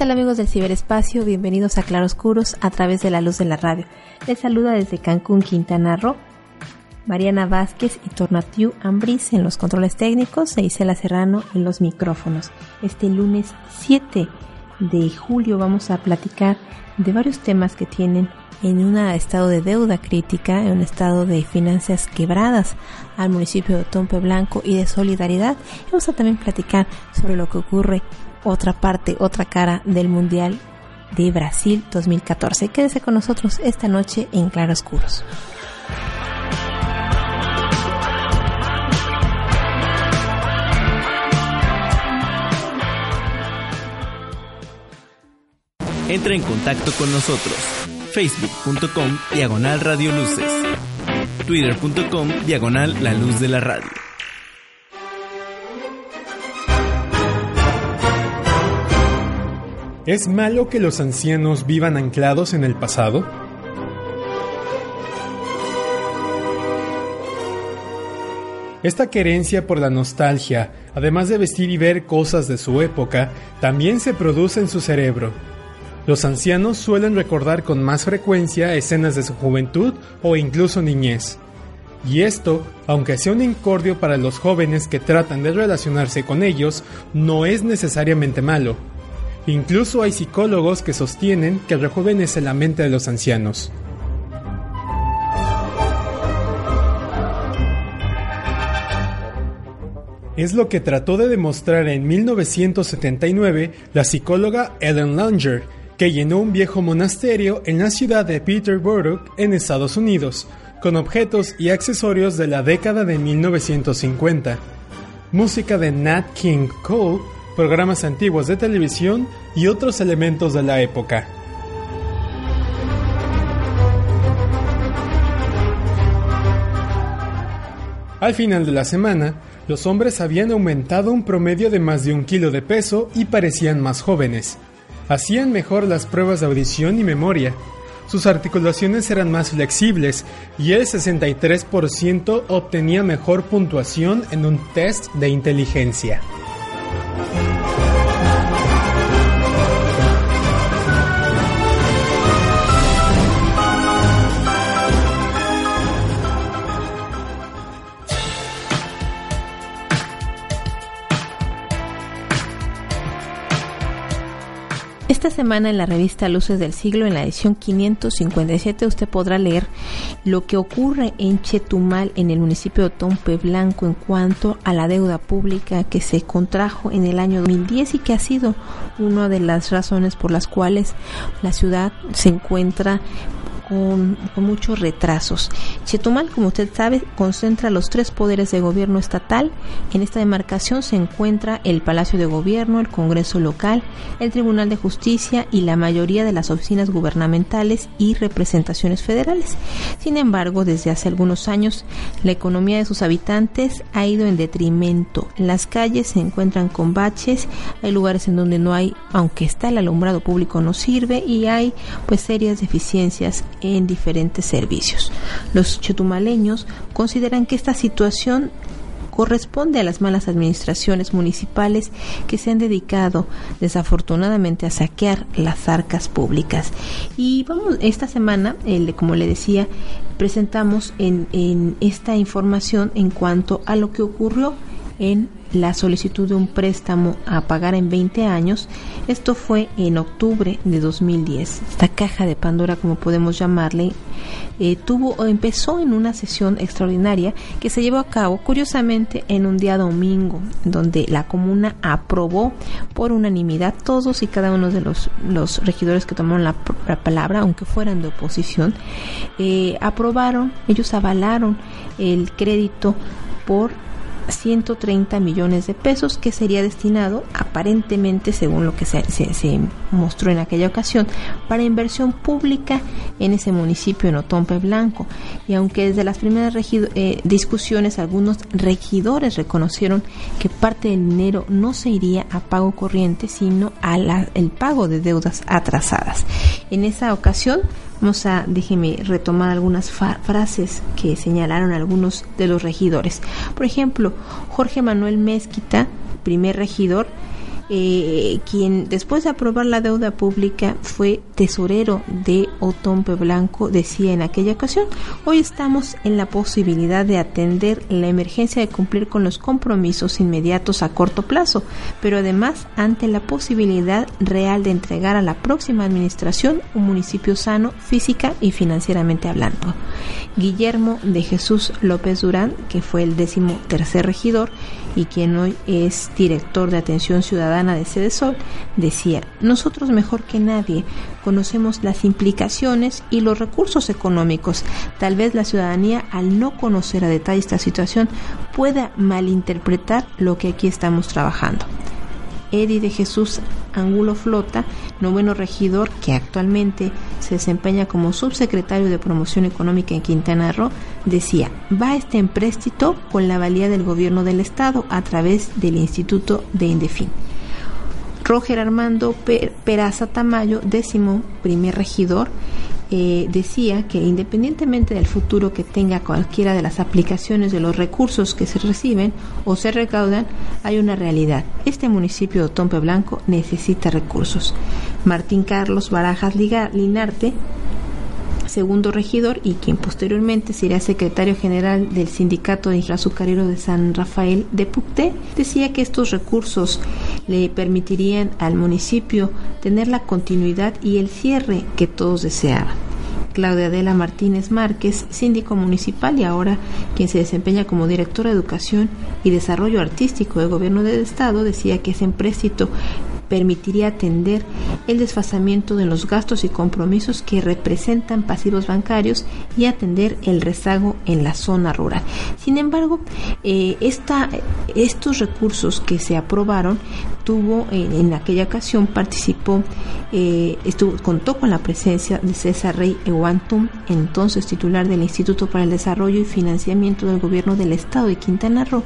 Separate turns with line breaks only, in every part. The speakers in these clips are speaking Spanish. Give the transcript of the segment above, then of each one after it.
Tal amigos del ciberespacio? Bienvenidos a Claroscuros a través de la luz de la radio. Les saluda desde Cancún, Quintana Roo, Mariana Vázquez y Tornatiu Ambris en los controles técnicos e Isela Serrano en los micrófonos. Este lunes 7 de julio vamos a platicar de varios temas que tienen en un estado de deuda crítica, en un estado de finanzas quebradas al municipio de Tompe Blanco y de solidaridad. Vamos a también platicar sobre lo que ocurre otra parte, otra cara del Mundial de Brasil 2014. Quédese con nosotros esta noche en Claroscuros.
Entra en contacto con nosotros. Facebook.com Diagonal Radio Luces. Twitter.com Diagonal La Luz de la Radio.
¿Es malo que los ancianos vivan anclados en el pasado? Esta querencia por la nostalgia, además de vestir y ver cosas de su época, también se produce en su cerebro. Los ancianos suelen recordar con más frecuencia escenas de su juventud o incluso niñez. Y esto, aunque sea un incordio para los jóvenes que tratan de relacionarse con ellos, no es necesariamente malo. Incluso hay psicólogos que sostienen que rejuvenece la mente de los ancianos. Es lo que trató de demostrar en 1979 la psicóloga Ellen Langer, que llenó un viejo monasterio en la ciudad de Peterborough, en Estados Unidos, con objetos y accesorios de la década de 1950. Música de Nat King Cole, programas antiguos de televisión y otros elementos de la época. Al final de la semana, los hombres habían aumentado un promedio de más de un kilo de peso y parecían más jóvenes. Hacían mejor las pruebas de audición y memoria. Sus articulaciones eran más flexibles y el 63% obtenía mejor puntuación en un test de inteligencia.
Esta semana en la revista Luces del Siglo, en la edición 557, usted podrá leer lo que ocurre en Chetumal, en el municipio de Tompe Blanco, en cuanto a la deuda pública que se contrajo en el año 2010 y que ha sido una de las razones por las cuales la ciudad se encuentra con, muchos retrasos. Chetumal, como usted sabe, concentra los tres poderes de gobierno estatal. En esta demarcación se encuentra el Palacio de Gobierno, el Congreso local, el Tribunal de Justicia y la mayoría de las oficinas gubernamentales y representaciones federales. Sin embargo, desde hace algunos años, la economía de sus habitantes ha ido en detrimento. Las calles se encuentran con baches, hay lugares en donde no hay, aunque está el alumbrado público no sirve y hay pues serias deficiencias en diferentes servicios. Los chetumaleños consideran que esta situación corresponde a las malas administraciones municipales que se han dedicado desafortunadamente a saquear las arcas públicas. Y vamos, esta semana, el, como le decía, presentamos en, en esta información en cuanto a lo que ocurrió en la solicitud de un préstamo a pagar en 20 años. Esto fue en octubre de 2010. Esta caja de Pandora, como podemos llamarle, eh, tuvo empezó en una sesión extraordinaria que se llevó a cabo, curiosamente, en un día domingo, donde la comuna aprobó por unanimidad todos y cada uno de los, los regidores que tomaron la, la palabra, aunque fueran de oposición, eh, aprobaron, ellos avalaron el crédito por 130 millones de pesos que sería destinado aparentemente, según lo que se, mostró en aquella ocasión, para inversión pública en ese municipio en Otompe Blanco. Y aunque desde las primeras eh, discusiones algunos regidores reconocieron que parte del dinero no se iría a pago corriente, sino al pago de deudas atrasadas. En esa ocasión, Vamos a, déjeme retomar algunas frases que señalaron algunos de los regidores. Por ejemplo, Jorge Manuel Mezquita, primer regidor, eh, quien después de aprobar la deuda pública fue tesorero de Otompe Blanco, decía en aquella ocasión, hoy estamos en la posibilidad de atender la emergencia de cumplir con los compromisos inmediatos a corto plazo, pero además ante la posibilidad real de entregar a la próxima administración un municipio sano física y financieramente hablando. Guillermo de Jesús López Durán, que fue el décimo tercer regidor y quien hoy es director de atención ciudadana de Sede Sol, decía, nosotros mejor que nadie conocemos las implicaciones y los recursos económicos. Tal vez la ciudadanía, al no conocer a detalle esta situación, pueda malinterpretar lo que aquí estamos trabajando. Eddie de Jesús Angulo Flota, noveno regidor que actualmente se desempeña como subsecretario de Promoción Económica en Quintana Roo, decía, va este empréstito con la valía del gobierno del Estado a través del Instituto de Indefin. Roger Armando Peraza Tamayo, décimo primer regidor, eh, decía que independientemente del futuro que tenga cualquiera de las aplicaciones de los recursos que se reciben o se recaudan, hay una realidad. Este municipio de Tompe Blanco necesita recursos. Martín Carlos Barajas Linarte segundo regidor y quien posteriormente sería secretario general del Sindicato de Azucarero de San Rafael de Pucté, decía que estos recursos le permitirían al municipio tener la continuidad y el cierre que todos deseaban. Claudia Adela Martínez Márquez, síndico municipal y ahora quien se desempeña como directora de Educación y Desarrollo Artístico del Gobierno del Estado, decía que ese empréstito permitiría atender el desfasamiento de los gastos y compromisos que representan pasivos bancarios y atender el rezago en la zona rural. Sin embargo, eh, estos recursos que se aprobaron tuvo en, aquella ocasión participó eh, estuvo contó con la presencia de César Rey Ewantum, entonces titular del Instituto para el Desarrollo y Financiamiento del Gobierno del Estado de Quintana Roo,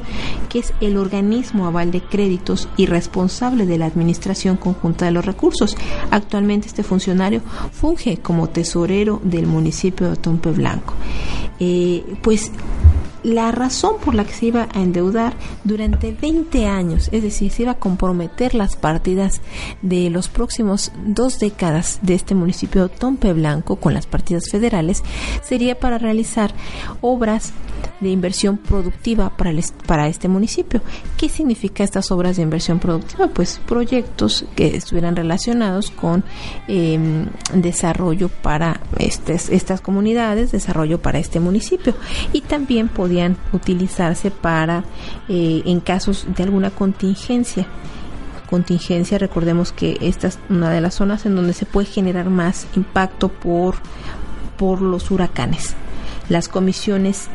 que es el organismo aval de créditos y responsable de la administración Conjunta de los Recursos. Actualmente este funcionario funge como tesorero del municipio de Tompe Blanco. Eh, pues la razón por la que se iba a endeudar durante 20 años, es decir, se iba a comprometer las partidas de los próximos dos décadas de este municipio Tompe Blanco con las partidas federales, sería para realizar obras de inversión productiva para, para este municipio. ¿Qué significa estas obras de inversión productiva? Pues proyectos que estuvieran relacionados con em, desarrollo para estas comunidades, desarrollo para este municipio y también podía utilizarse para, eh, en casos de alguna contingencia, contingencia, recordemos que esta es una de las zonas en donde se puede generar más impacto por, por los huracanes. Las comisiones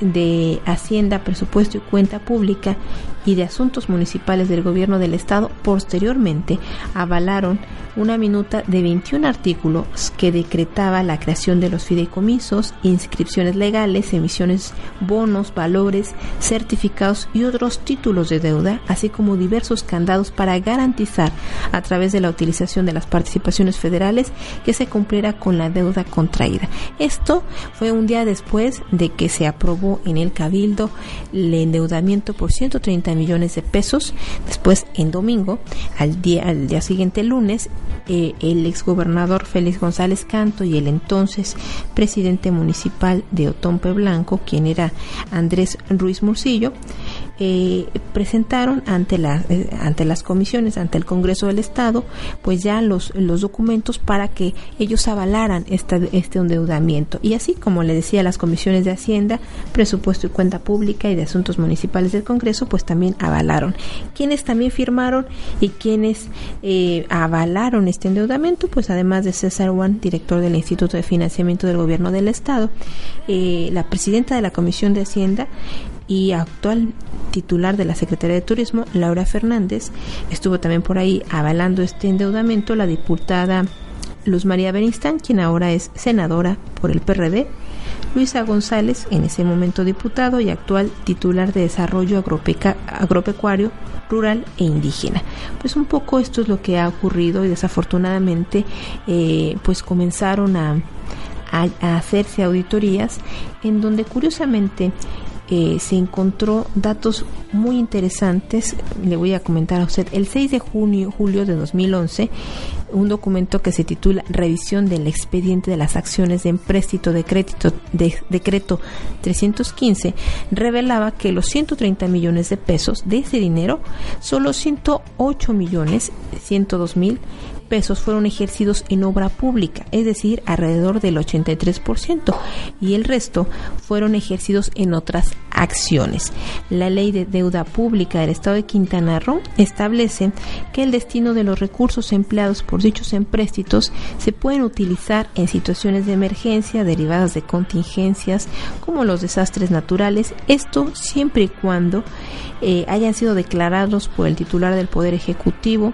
de Hacienda, Presupuesto y Cuenta Pública y de Asuntos Municipales del Gobierno del Estado posteriormente avalaron una minuta de 21 artículos que decretaba la creación de los fideicomisos, inscripciones legales, emisiones, bonos, valores, certificados y otros títulos de deuda, así como diversos candados para garantizar a través de la utilización de las participaciones federales que se cumpliera con la deuda contraída. Esto fue un día después de que se aprobó en el Cabildo el endeudamiento por 130 millones de pesos. Después, en domingo, al día, al día siguiente, lunes, eh, el exgobernador Félix González Canto y el entonces presidente municipal de Otompe Blanco, quien era Andrés Ruiz Murcillo, eh, presentaron ante, la, eh, ante las comisiones, ante el Congreso del Estado, pues ya los, los documentos para que ellos avalaran esta, este endeudamiento. Y así, como le decía, las comisiones de Hacienda, Presupuesto y Cuenta Pública y de Asuntos Municipales del Congreso, pues también avalaron. Quienes también firmaron y quienes eh, avalaron este endeudamiento, pues además de César Juan, director del Instituto de Financiamiento del Gobierno del Estado, la presidenta de la Comisión de Hacienda, y actual titular de la Secretaría de Turismo, Laura Fernández. Estuvo también por ahí avalando este endeudamiento la diputada Luz María Benistán, quien ahora es senadora por el PRD, Luisa González, en ese momento diputado y actual titular de Desarrollo Agropecuario, Rural e Indígena. Pues un poco esto es lo que ha ocurrido y desafortunadamente eh, pues comenzaron a hacerse auditorías en donde curiosamente eh, se encontró datos muy interesantes. Le voy a comentar a usted. El 6 de junio, julio de 2011, un documento que se titula Revisión del expediente de las acciones de empréstito de crédito de decreto 315 revelaba que los 130 millones de pesos de ese dinero, solo 108 millones 102 mil fueron ejercidos en obra pública, es decir, alrededor del 83%, y el resto fueron ejercidos en otras acciones. La ley de deuda pública del Estado de Quintana Roo establece que el destino de los recursos empleados por dichos empréstitos se pueden utilizar en situaciones de emergencia derivadas de contingencias como los desastres naturales, esto siempre y cuando eh, hayan sido declarados por el titular del Poder Ejecutivo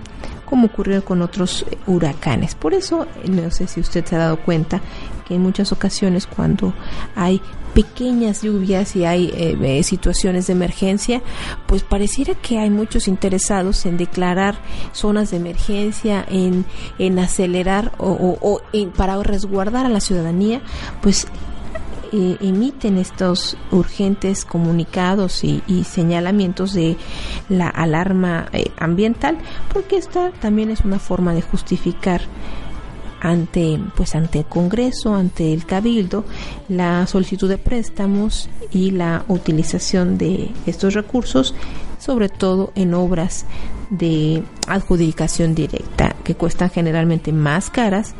como ocurrió con otros eh, huracanes. Por eso, no sé si usted se ha dado cuenta que en muchas ocasiones cuando hay pequeñas lluvias y hay eh, eh, situaciones de emergencia, pues pareciera que hay muchos interesados en declarar zonas de emergencia, en, en acelerar o, o, para resguardar a la ciudadanía, pues eh, emiten estos urgentes comunicados y, señalamientos de la alarma eh, ambiental, porque esta también es una forma de justificar ante pues ante el Congreso, ante el Cabildo, la solicitud de préstamos y la utilización de estos recursos, sobre todo en obras de adjudicación directa que cuestan generalmente más caras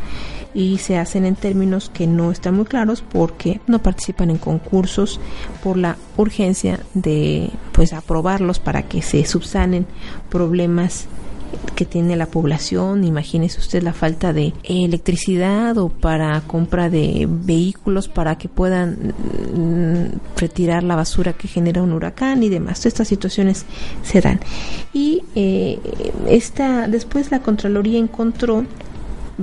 y se hacen en términos que no están muy claros porque no participan en concursos por la urgencia de pues aprobarlos para que se subsanen problemas que tiene la población, imagínese usted la falta de electricidad o para compra de vehículos para que puedan mm, retirar la basura que genera un huracán y demás. Estas situaciones se dan. Y eh, esta, después la Contraloría encontró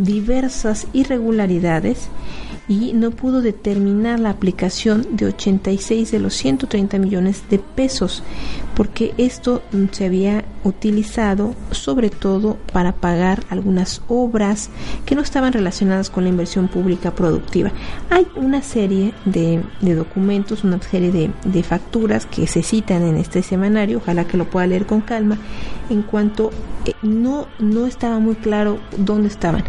diversas irregularidades y no pudo determinar la aplicación de 86 de los 130 millones de pesos, porque esto se había utilizado sobre todo para pagar algunas obras que no estaban relacionadas con la inversión pública productiva. Hay una serie de, documentos, una serie de, facturas que se citan en este semanario, ojalá que lo pueda leer con calma, en cuanto eh, no, no estaba muy claro dónde estaban.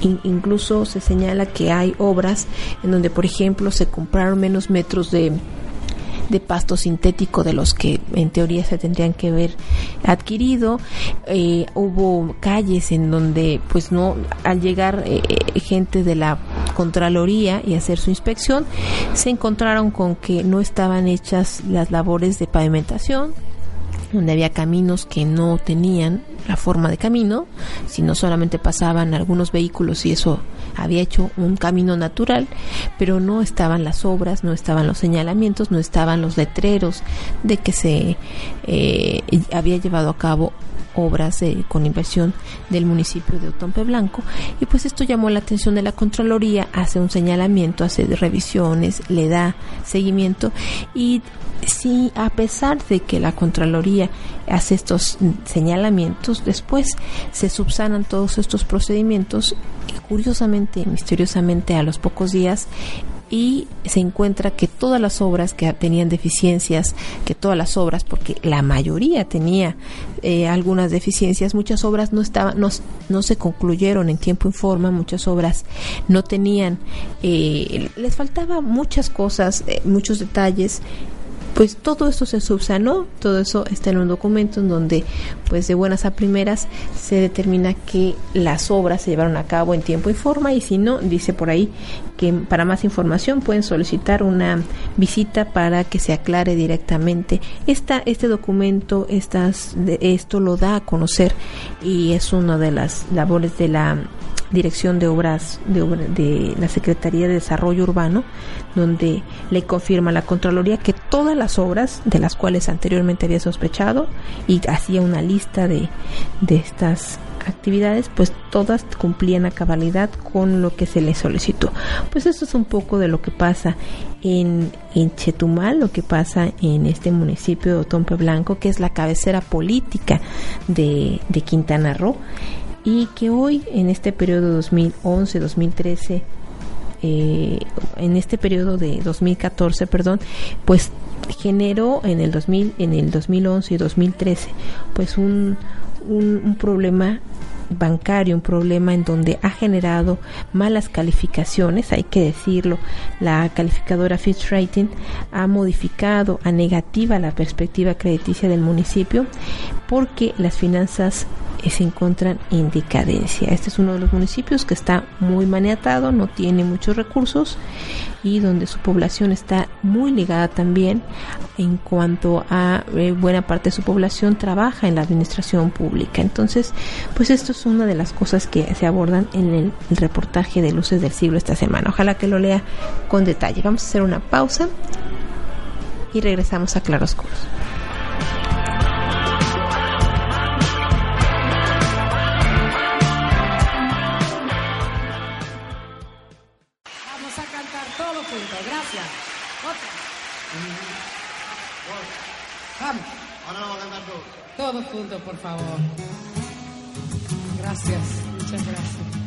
incluso se señala que hay obras en donde, por ejemplo, se compraron menos metros de de pasto sintético de los que en teoría se tendrían que haber adquirido. Eh, hubo calles en donde, pues no, al llegar eh, eh, gente de la Contraloría y hacer su inspección, se encontraron con que no estaban hechas las labores de pavimentación, donde había caminos que no tenían la forma de camino, sino solamente pasaban algunos vehículos y eso había hecho un camino natural, pero no estaban las obras, no estaban los señalamientos, no estaban los letreros de que se eh, había llevado a cabo obras con inversión del municipio de Otompe Blanco. Y pues esto llamó la atención de la Contraloría, hace un señalamiento, hace revisiones, le da seguimiento y si a pesar de que la Contraloría hace estos señalamientos, después se subsanan todos estos procedimientos y curiosamente, misteriosamente a los pocos días y se encuentra que todas las obras que tenían deficiencias, que todas las obras, porque la mayoría tenía eh, algunas deficiencias, muchas obras no estaban, no, no, se concluyeron en tiempo y forma, muchas obras no tenían, eh, les faltaba muchas cosas, eh, muchos detalles pues todo eso se subsanó, todo eso está en un documento en donde pues de buenas a primeras se determina que las obras se llevaron a cabo en tiempo y forma y si no, dice por ahí que para más información pueden solicitar una visita para que se aclare directamente. Esta, este documento, estas, esto lo da a conocer y es una de las labores de la Dirección de Obras de, de la Secretaría de Desarrollo Urbano, donde le confirma a la Contraloría que todas las obras de las cuales anteriormente había sospechado y hacía una lista de, de estas actividades, pues todas cumplían a cabalidad con lo que se les solicitó. Pues esto es un poco de lo que pasa en, Chetumal, lo que pasa en este municipio de Tompe Blanco, que es la cabecera política de Quintana Roo, y que hoy, en este periodo 2011-2013, eh, en este periodo de 2014, perdón, pues generó en el 2000, en el 2011 y 2013, pues un, un, un problema bancario, un problema en donde ha generado malas calificaciones, hay que decirlo, la calificadora Fitch Rating ha modificado a negativa la perspectiva crediticia del municipio porque las finanzas eh, se encuentran en decadencia. Este es uno de los municipios que está muy maniatado, no tiene muchos recursos y donde su población está muy ligada también en cuanto a eh, buena parte de su población trabaja en la administración pública. Entonces, pues esto es una de las cosas que se abordan en el, el reportaje de Luces del Siglo esta semana. Ojalá que lo lea con detalle. Vamos a hacer una pausa y regresamos a Claroscuros.
Todos. Juntos, por favor. Gracias, muchas gracias.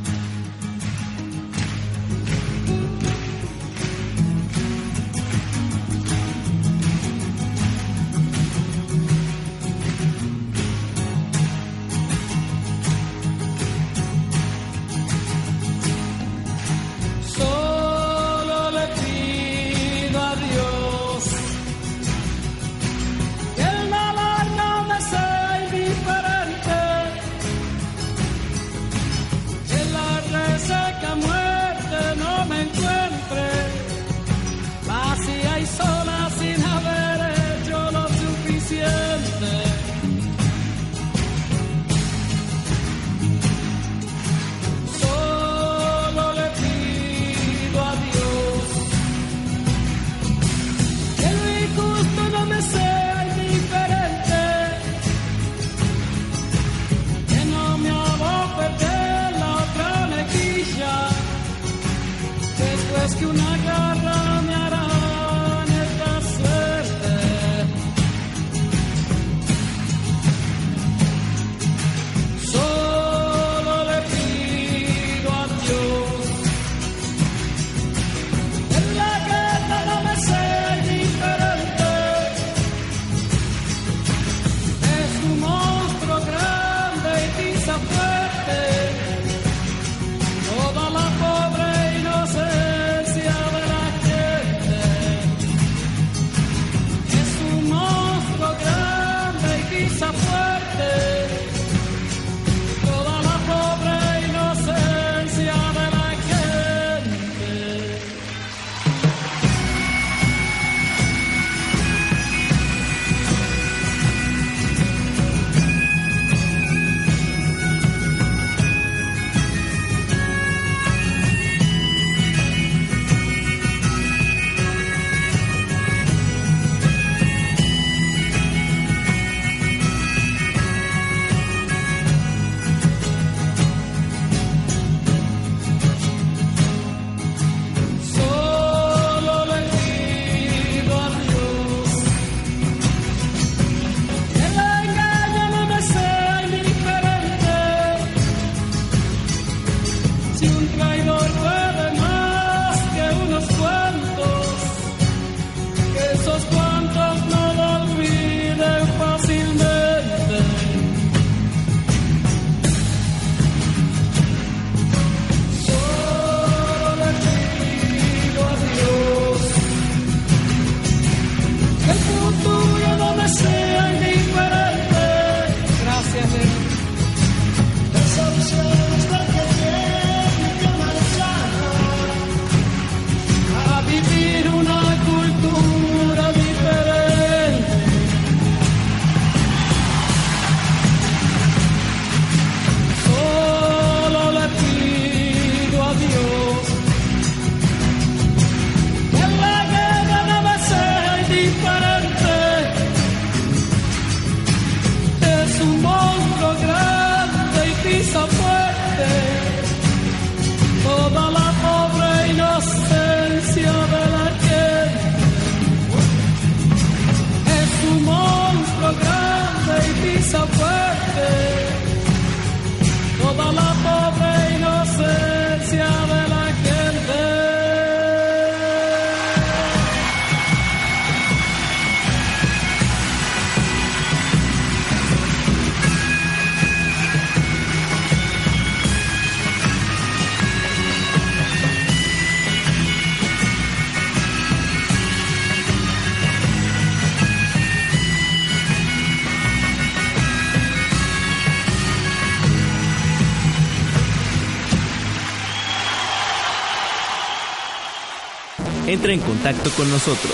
En
contacto con nosotros.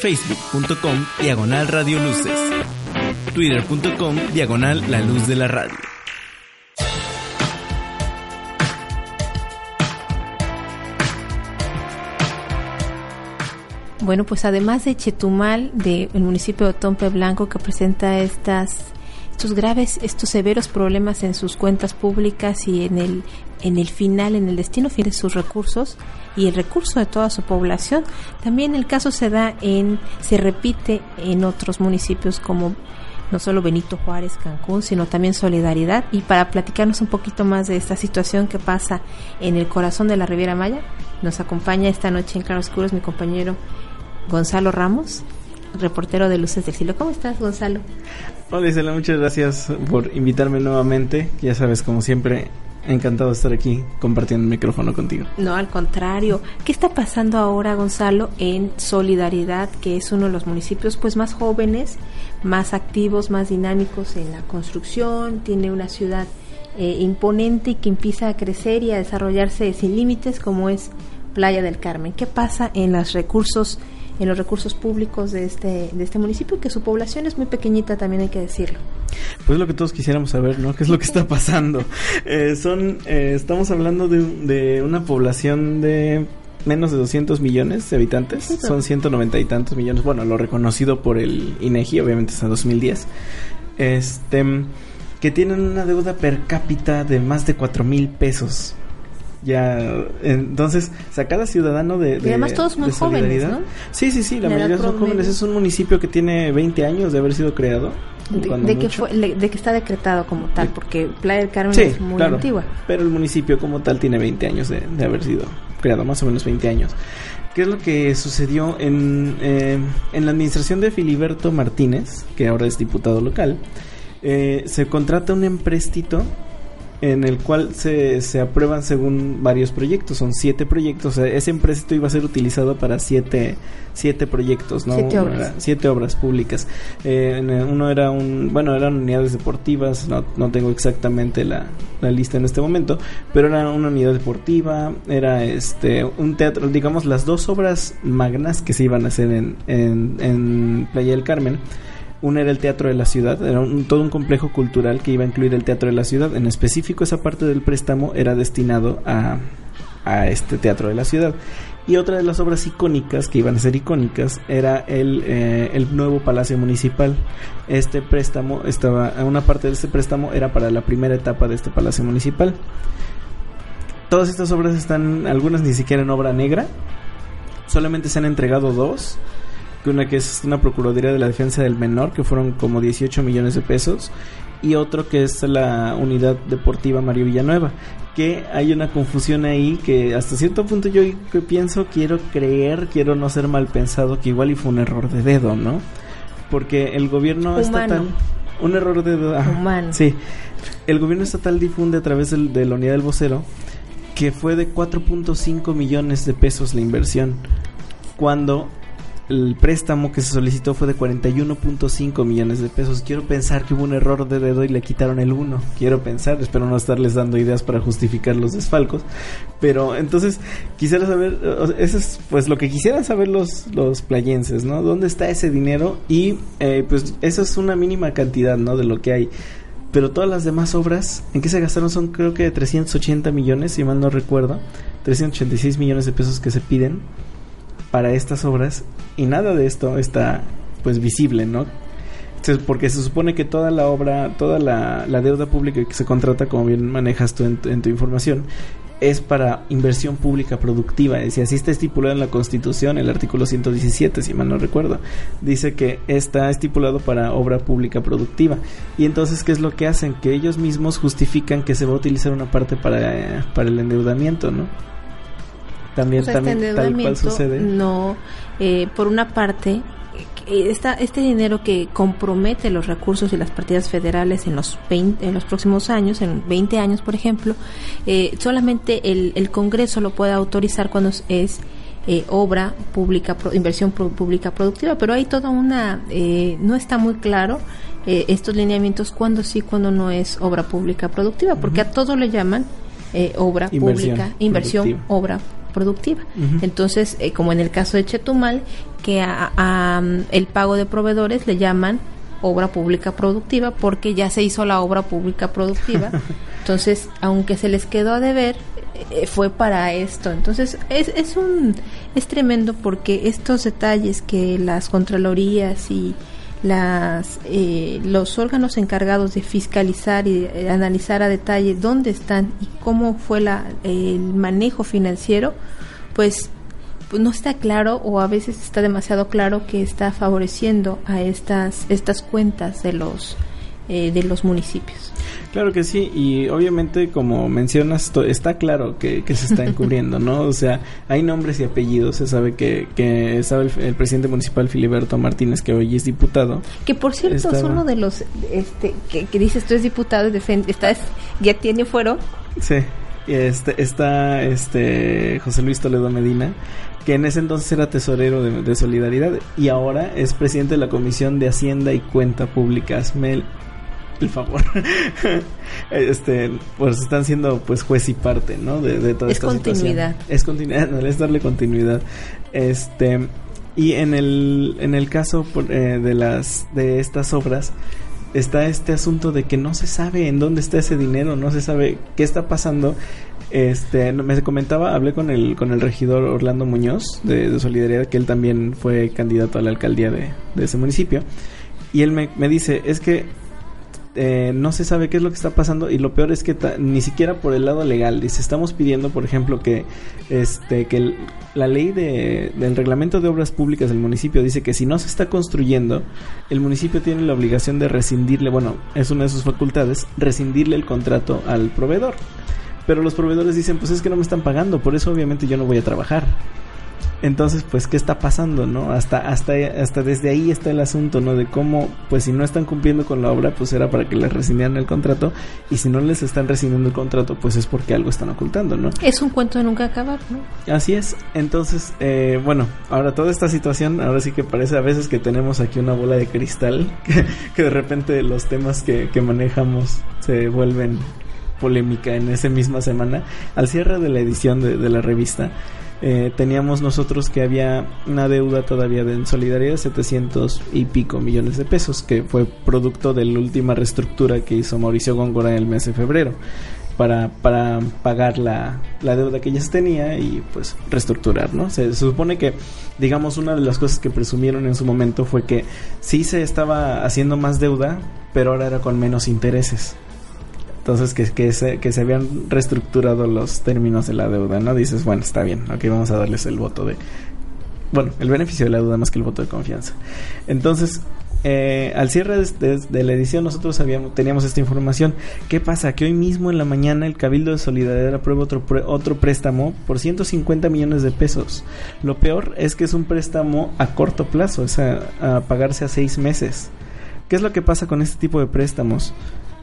Facebook.com Diagonal Radio Luces. Twitter.com Diagonal La Luz de la Radio.
Bueno, pues además de Chetumal, del municipio de Tompe Blanco, que presenta estas, estos graves, estos severos problemas en sus cuentas públicas y en el, en el final, en el destino final de sus recursos y el recurso de toda su población, también el caso se da en, se repite en otros municipios como no solo Benito Juárez, Cancún, sino también Solidaridad. Y para platicarnos un poquito más de esta situación que pasa en el corazón de la Riviera Maya, nos acompaña esta noche en Claroscuros mi compañero Gonzalo Ramos, reportero de Luces del Cielo. ¿Cómo estás, Gonzalo?
Hola Isela, muchas gracias por invitarme nuevamente. Ya sabes, como siempre, encantado de estar aquí compartiendo el micrófono contigo.
No, al contrario. ¿Qué está pasando ahora, Gonzalo, en Solidaridad, que es uno de los municipios pues más jóvenes, más activos, más dinámicos en la construcción? Tiene una ciudad eh, imponente y que empieza a crecer y a desarrollarse sin límites, como es Playa del Carmen. ¿Qué pasa en los recursos en los recursos públicos de este de este municipio que su población es muy pequeñita también hay que decirlo
Pues lo que todos quisiéramos saber, ¿no? ¿Qué es lo que está pasando? Eh, son, eh, estamos hablando de, de una población de menos de 200 millones de habitantes.
Ujú.
Son 190 y tantos millones. Bueno, lo reconocido por el INEGI, obviamente hasta 2010. Este, que tienen una deuda per cápita de más de 4 mil pesos. Ya, entonces, o sea, cada ciudadano de, de
además todos muy jóvenes, ¿no?
Sí, sí, sí, la,
La
mayoría son jóvenes. Es un municipio que tiene 20 años de haber sido creado.
de, de que fue de que está decretado como tal porque Playa del Carmen
Sí,
es muy
claro.
antigua
Pero el municipio como tal tiene 20 años de, de haber sido creado, más o menos 20 años. ¿Qué es lo que sucedió en, eh, en la administración de Filiberto Martínez, que ahora es diputado local? eh, se contrata un empréstito en el cual se, se aprueban según varios proyectos, son siete proyectos, o sea, ese empréstito iba a ser utilizado para siete, siete proyectos, ¿no?
Siete obras.
siete obras públicas. Eh, uno era un, bueno, eran unidades deportivas, no, no tengo exactamente la, la lista en este momento, pero era una unidad deportiva, era este un teatro, digamos las dos obras magnas que se iban a hacer en, en, en Playa del Carmen. Una era el Teatro de la Ciudad, era un- todo un complejo cultural que iba a incluir el Teatro de la Ciudad. En específico, esa parte del préstamo era destinado a, a este Teatro de la Ciudad. Y otra de las obras icónicas, que iban a ser icónicas, era el, eh, el nuevo Palacio Municipal. Este préstamo estaba, una parte de este préstamo era para la primera etapa de este Palacio Municipal. Todas estas obras están, algunas ni siquiera en obra negra. Solamente se han entregado dos. Que una que es una Procuraduría de la Defensa del Menor, que fueron como 18 millones de pesos. Y otro que es la Unidad Deportiva Mario Villanueva. Que hay una confusión ahí que hasta cierto punto yo que pienso, quiero creer, quiero no ser mal pensado, que igual y fue un error de dedo, ¿no? Porque el gobierno
Humano.
estatal... Un error de dedo.
Humano.
Sí. El gobierno estatal difunde a través del- de la unidad del vocero que fue de 4.5 millones de pesos la inversión, cuando el préstamo que se solicitó fue de 41.5 millones de pesos. Quiero pensar que hubo un error de dedo y le quitaron el 1. Quiero pensar, espero no estarles dando ideas para justificar los desfalcos. Pero entonces quisiera saber, eso es pues lo que quisieran saber los, los playenses, ¿no? ¿Dónde está ese dinero? Y eh, pues eso es una mínima cantidad, ¿no? De lo que hay. Pero todas las demás obras, ¿en qué se gastaron? Son creo que 380 millones, si mal no recuerdo. 386 millones de pesos que se piden para estas obras. Y nada de esto está pues visible, ¿no? Porque se supone que toda la obra, toda la, deuda pública que se contrata, como bien manejas tú en, tu- información, es para inversión pública productiva. Es decir, así está estipulado en la Constitución, el artículo 117, si mal no recuerdo. Dice que está estipulado para obra pública productiva. Y entonces, ¿qué es lo que hacen? Que ellos mismos justifican que se va a utilizar una parte para, para el endeudamiento, ¿no? También,
O sea, este
también tal cual sucede.
no, eh, por una parte, eh, esta, este dinero que compromete los recursos y las partidas federales en los 20, en los próximos años, en 20 años, por ejemplo, eh, solamente el, el Congreso lo puede autorizar cuando es, eh, obra pública, pro- inversión pro- pública productiva, pero hay toda una, eh, no está muy claro eh, estos lineamientos cuándo sí, cuándo no es obra pública productiva, porque a todo le llaman eh, obra
Inversión
pública, inversión,
productiva.
obra productiva. Entonces, eh, como en el caso de Chetumal, que a, a, um, el pago de proveedores le llaman obra pública productiva porque ya se hizo la obra pública productiva. Entonces, aunque se les quedó a deber, eh, fue para esto. Entonces, es, es un es tremendo porque estos detalles que las contralorías y las eh, los órganos encargados de fiscalizar y analizar a detalle dónde están y cómo fue la, el manejo financiero, pues pues no está claro o a veces está demasiado claro que está favoreciendo a estas estas cuentas de los eh, de los municipios.
Claro que sí, y obviamente como mencionas, está claro que, que se está encubriendo, ¿no? O sea, hay nombres y apellidos, se sabe que, que estaba el, el presidente municipal Filiberto Martínez, que hoy es diputado.
Que por cierto es uno de los este que, que dices tú es diputado y defen- está ya tiene fuero
Sí, este, está este José Luis Toledo Medina, que en ese entonces era tesorero de, de Solidaridad y ahora es presidente de la Comisión de Hacienda y Cuenta Pública. Hazme el, favor. este, pues están siendo pues juez y parte, ¿no? De, de toda
Es
esta situación.
continuidad.
Es continuidad, no, es darle continuidad. Este, y en el, en el caso por, eh, de las, de estas obras, está este asunto de que no se sabe en dónde está ese dinero, no se sabe qué está pasando. Este, me comentaba, hablé con el con el regidor Orlando Muñoz de, de Solidaridad, que él también fue candidato a la alcaldía de, de ese municipio, y él me, me dice, es que eh, no se sabe qué es lo que está pasando y lo peor es que ni siquiera por el lado legal dice estamos pidiendo por ejemplo que este que la ley de, del reglamento de obras públicas del municipio dice que si no se está construyendo el municipio tiene la obligación de rescindirle bueno es una de sus facultades rescindirle el contrato al proveedor. Pero los proveedores dicen pues es que no me están pagando por eso obviamente yo no voy a trabajar entonces, pues, ¿qué está pasando, no? Hasta, hasta, hasta desde ahí está el asunto, ¿no? De cómo, pues, si no están cumpliendo con la obra, pues era para que les rescindieran el contrato. Y si no les están rescindiendo el contrato, pues es porque algo están ocultando, ¿no?
es un cuento de nunca acabar, ¿no?
Así es. Entonces, eh, bueno, ahora toda esta situación, ahora sí que parece a veces que tenemos aquí una bola de cristal, que, que de repente los temas que, que manejamos se vuelven polémica en esa misma semana. Al cierre de la edición de, de la revista, eh, teníamos nosotros que había una deuda todavía de en solidaridad de 700 y pico millones de pesos, que fue producto de la última reestructura que hizo Mauricio Góngora en el mes de febrero para, para pagar la, la deuda que ya se tenía y pues reestructurar, ¿no? Se, se supone que, digamos, una de las cosas que presumieron en su momento fue que sí se estaba haciendo más deuda, pero ahora era con menos intereses. Entonces que, que, se, que se habían reestructurado los términos de la deuda, ¿no? Dices, bueno, está bien, ok, vamos a darles el voto de... Bueno, el beneficio de la deuda más que el voto de confianza. Entonces, eh, al cierre de, la edición nosotros habíamos, teníamos esta información. ¿Qué pasa? Que hoy mismo en la mañana el Cabildo de Solidaridad aprueba otro, otro préstamo por 150 millones de pesos. Lo peor es que es un préstamo a corto plazo, es a, a pagarse a seis meses. ¿Qué es lo que pasa con este tipo de préstamos?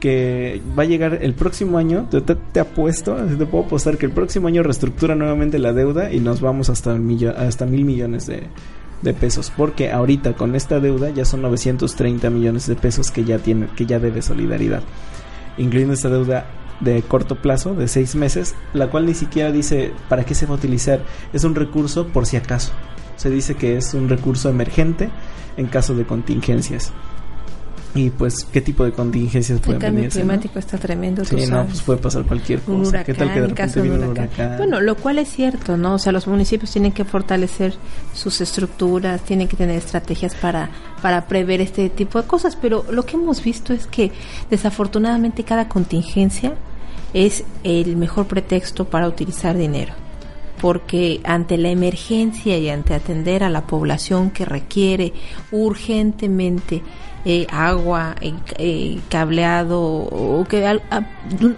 Que va a llegar el próximo año, te, apuesto, te puedo apostar que el próximo año reestructura nuevamente la deuda y nos vamos hasta, hasta mil millones de, de pesos. Porque ahorita con esta deuda ya son 930 millones de pesos que ya tiene, que ya debe solidaridad. Incluyendo esta deuda de corto plazo, de seis meses, la cual ni siquiera dice para qué se va a utilizar. Es un recurso por si acaso. Se dice que es un recurso emergente en caso de contingencias. Y pues, ¿qué tipo de contingencias
El
pueden
cambio
venirse, no?
climático está tremendo,
Sí, no, pues puede pasar cualquier cosa.
un huracán,
¿Qué tal que de
en
repente
caso de
viene
un
un
huracán.
huracán?
Bueno, lo cual es cierto, ¿no? O sea, los municipios tienen que fortalecer sus estructuras, tienen que tener estrategias para, para prever este tipo de cosas, pero lo que hemos visto es que desafortunadamente cada contingencia es el mejor pretexto para utilizar dinero porque ante la emergencia y ante atender a la población que requiere urgentemente eh, agua, eh, eh, cableado o que a-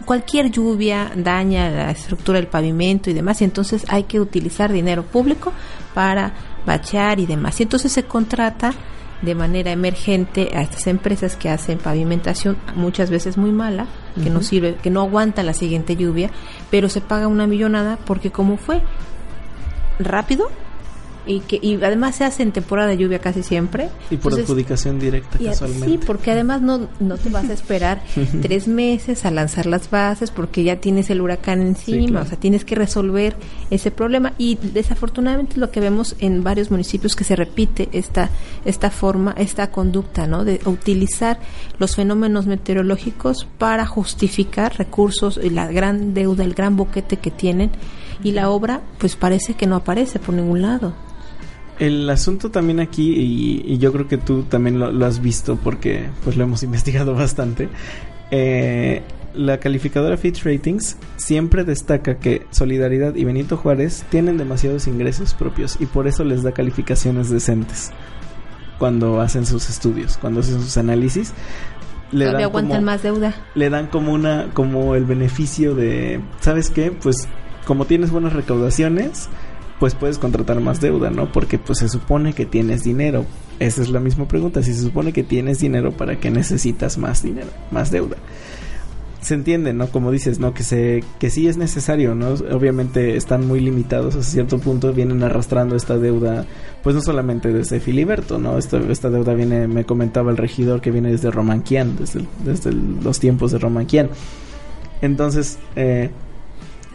cualquier lluvia daña la estructura del pavimento y demás, y entonces hay que utilizar dinero público para bachear y demás. Y entonces se contrata de manera emergente a estas empresas que hacen pavimentación muchas veces muy mala, que no sirve, que no aguanta la siguiente lluvia, pero se paga una millonada porque como fue rápido y que y además se hace en temporada de lluvia casi siempre.
Y por
Entonces,
adjudicación directa,
y
casualmente.
Sí, porque además no, no te vas a esperar tres meses a lanzar las bases porque ya tienes el huracán encima,
claro.
o sea, tienes que resolver ese problema y desafortunadamente es lo que vemos en varios municipios que se repite esta esta forma, esta conducta, ¿no? De utilizar los fenómenos meteorológicos para justificar recursos y la gran deuda, el gran boquete que tienen y la obra pues parece que no aparece por ningún lado.
El asunto también aquí, y, y yo creo que tú también lo, lo has visto porque pues lo hemos investigado bastante, eh, la calificadora Fitch Ratings siempre destaca que Solidaridad y Benito Juárez tienen demasiados ingresos propios y por eso les da calificaciones decentes cuando hacen sus estudios, cuando hacen sus análisis. Le dan
aguantan
como-
más deuda.
le dan como una como el beneficio de sabes qué pues como tienes buenas recaudaciones pues puedes contratar más deuda no porque pues se supone que tienes dinero esa es la misma pregunta si se supone que tienes dinero para qué necesitas más dinero más deuda se entiende, ¿no? Como dices, ¿no? Que se que sí es necesario, ¿no? Obviamente están muy limitados a cierto punto, vienen arrastrando esta deuda, pues no solamente desde Filiberto, ¿no? Esta, esta deuda viene, me comentaba el regidor, que viene desde Romanquian, desde, desde los tiempos de Romanquian. Entonces, eh,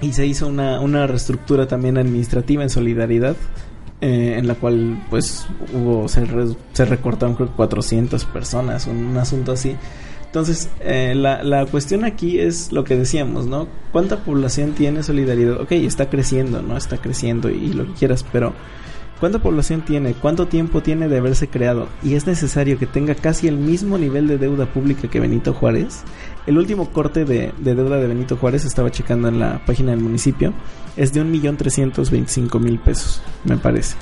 y se hizo una, una reestructura también administrativa en solidaridad, eh, en la cual pues hubo, se, re- se recortaron creo que 400 personas, un, un asunto así. Entonces, eh, la, la cuestión aquí es lo que decíamos, ¿no? ¿Cuánta población tiene solidaridad? Ok, está creciendo, ¿no? Está creciendo y lo que quieras, pero ¿cuánta población tiene? ¿Cuánto tiempo tiene de haberse creado? Y es necesario que tenga casi el mismo nivel de deuda pública que Benito Juárez. El último corte de, de deuda de Benito Juárez, estaba checando en la página del municipio, es de 1.325.000 pesos, me parece.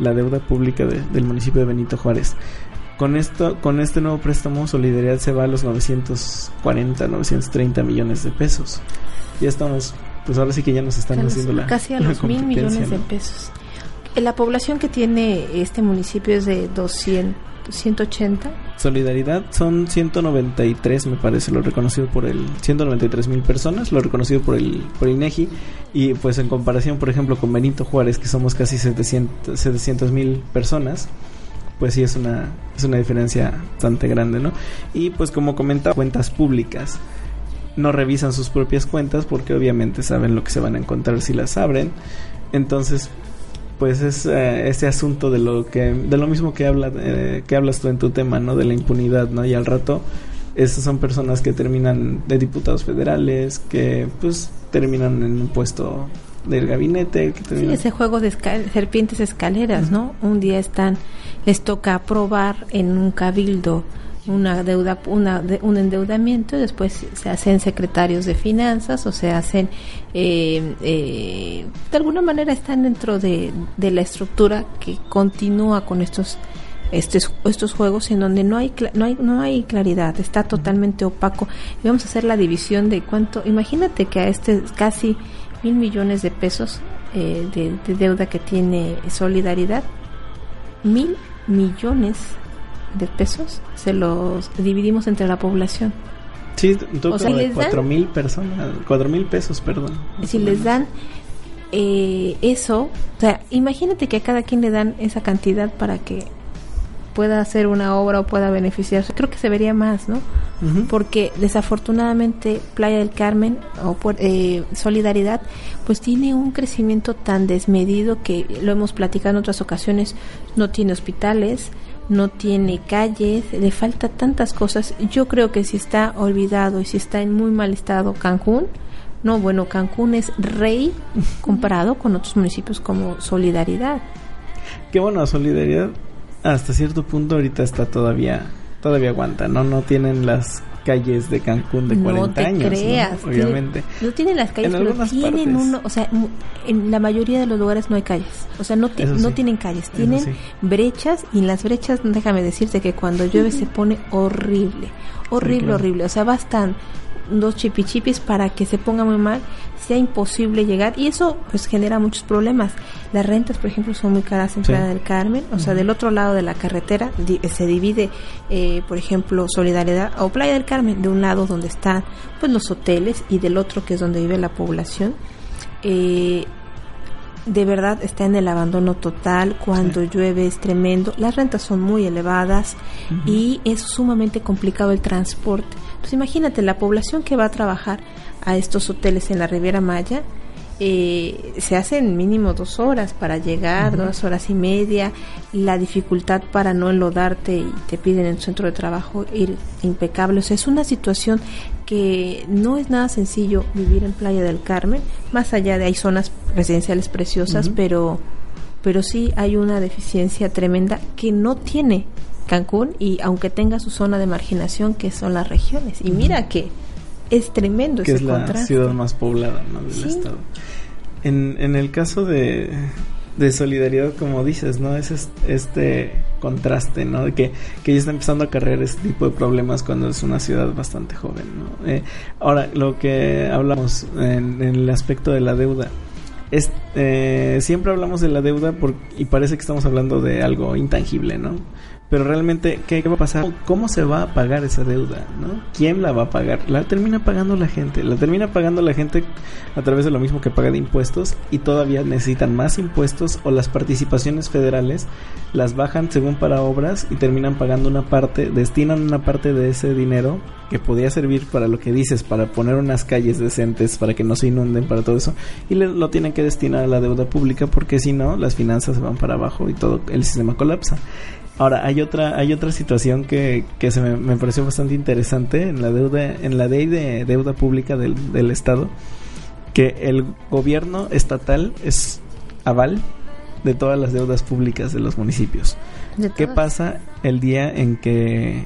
La deuda pública de- del municipio de Benito Juárez. Con esto, con este nuevo préstamo, Solidaridad se va a los 940, 930 millones de pesos. Ya estamos, pues ahora sí que ya nos están haciendo la
casi a los mil millones de pesos. La población que tiene este municipio es de 200, 180.
Solidaridad son 193, me parece, lo reconocido por el 193 mil personas, lo reconocido por el por INEGI y pues en comparación, por ejemplo, con Benito Juárez, que somos casi 700 mil personas, pues sí es una es una diferencia bastante grande, ¿no? Y pues como comentaba, cuentas públicas no revisan sus propias cuentas porque obviamente saben lo que se van a encontrar si las abren. Entonces, pues es eh, ese asunto de lo que de lo mismo que habla eh, que hablas tú en tu tema, ¿no? De la impunidad, ¿no? Y al rato esas son personas que terminan de diputados federales, que pues terminan en un puesto del gabinete, que
Sí, ese juego de serpientes escaleras, ¿no? Un día están, les toca aprobar en un cabildo una deuda, una, de- un endeudamiento y después se hacen secretarios de finanzas o se hacen, eh, eh, de alguna manera están dentro de, de la estructura que continúa con estos estos, estos juegos en donde no hay, no hay no hay claridad, está totalmente opaco. Y vamos a hacer la división de cuánto, imagínate que a este casi mil millones de pesos eh, de, de deuda que tiene Solidaridad, mil millones de pesos se los dividimos entre la población.
Sí, tú
O sea,
como de cuatro mil personas, cuatro mil pesos, perdón.
Si les dan eh, eso, o sea, imagínate que a cada quien le dan esa cantidad para que pueda hacer una obra o pueda beneficiarse. Creo que se vería más, ¿no? Porque desafortunadamente Playa del Carmen o eh, Solidaridad pues tiene un crecimiento tan desmedido que lo hemos platicado en otras ocasiones no tiene hospitales no tiene calles le falta tantas cosas yo creo que si está olvidado y si está en muy mal estado Cancún no bueno Cancún es rey comparado con otros municipios como Solidaridad
Qué bueno, solidaridad hasta cierto punto ahorita está todavía todavía aguanta, ¿no? No tienen las calles de Cancún de 40
no te
años, ¿no?
creas. tiene-
obviamente.
No tienen las calles,
En
pero tienen
partes.
uno, o sea, en la mayoría de los lugares no hay calles. O sea, no, no
sí.
tienen calles, tienen
sí.
brechas y en las brechas, déjame decirte que cuando llueve se pone horrible, horrible,
claro.
horrible. O sea, bastan dos chipichipis para que se ponga muy mal, sea imposible llegar y eso pues genera muchos problemas. Las rentas, por ejemplo, son muy caras en
Sí.
Playa del Carmen, o sea, del otro lado de la carretera di- se divide, eh, por ejemplo, Solidaridad o Playa del Carmen, de un lado donde están pues los hoteles y del otro que es donde vive la población. Eh, de verdad está en el abandono total, cuando llueve es tremendo, las rentas son muy elevadas y es sumamente complicado el transporte. Entonces imagínate, la población que va a trabajar a estos hoteles en la Riviera Maya, eh, se hacen mínimo dos horas para llegar, dos horas y media, la dificultad para no enlodarte y te piden en tu centro de trabajo ir impecable. O sea, es una situación que no es nada sencillo vivir en Playa del Carmen, más allá de hay zonas residenciales preciosas, pero, pero sí hay una deficiencia tremenda que no tiene Cancún y aunque tenga su zona de marginación que son las regiones. Y mira que es tremendo
que
ese
es la
contraste.
ciudad más poblada ¿no? del
Sí.
estado. En, en el caso de, de solidaridad, como dices, ¿no? Es es- este contraste, ¿no? De que, que ya está empezando a acarrear este tipo de problemas cuando es una ciudad bastante joven, ¿no? Eh, ahora, lo que hablamos en, en el aspecto de la deuda. Es, eh, siempre hablamos de la deuda por, y parece que estamos hablando de algo intangible, ¿no? Pero realmente, ¿qué, qué va a pasar? ¿Cómo se va a pagar esa deuda? ¿no? ¿Quién la va a pagar? La termina pagando la gente. La termina pagando la gente a través de lo mismo que paga de impuestos y todavía necesitan más impuestos o las participaciones federales las bajan según para obras y terminan pagando una parte, destinan una parte de ese dinero que podría servir para lo que dices, para poner unas calles decentes, para que no se inunden, para todo eso, y le- lo tienen que destinar a la deuda pública porque si no, las finanzas se van para abajo y todo el sistema colapsa. Ahora, hay otra, hay otra situación que, que se me, me pareció bastante interesante en la deuda, en la ley de deuda pública del, del Estado, que el gobierno estatal es aval de todas las deudas públicas de los municipios.
De
¿Qué pasa el día en que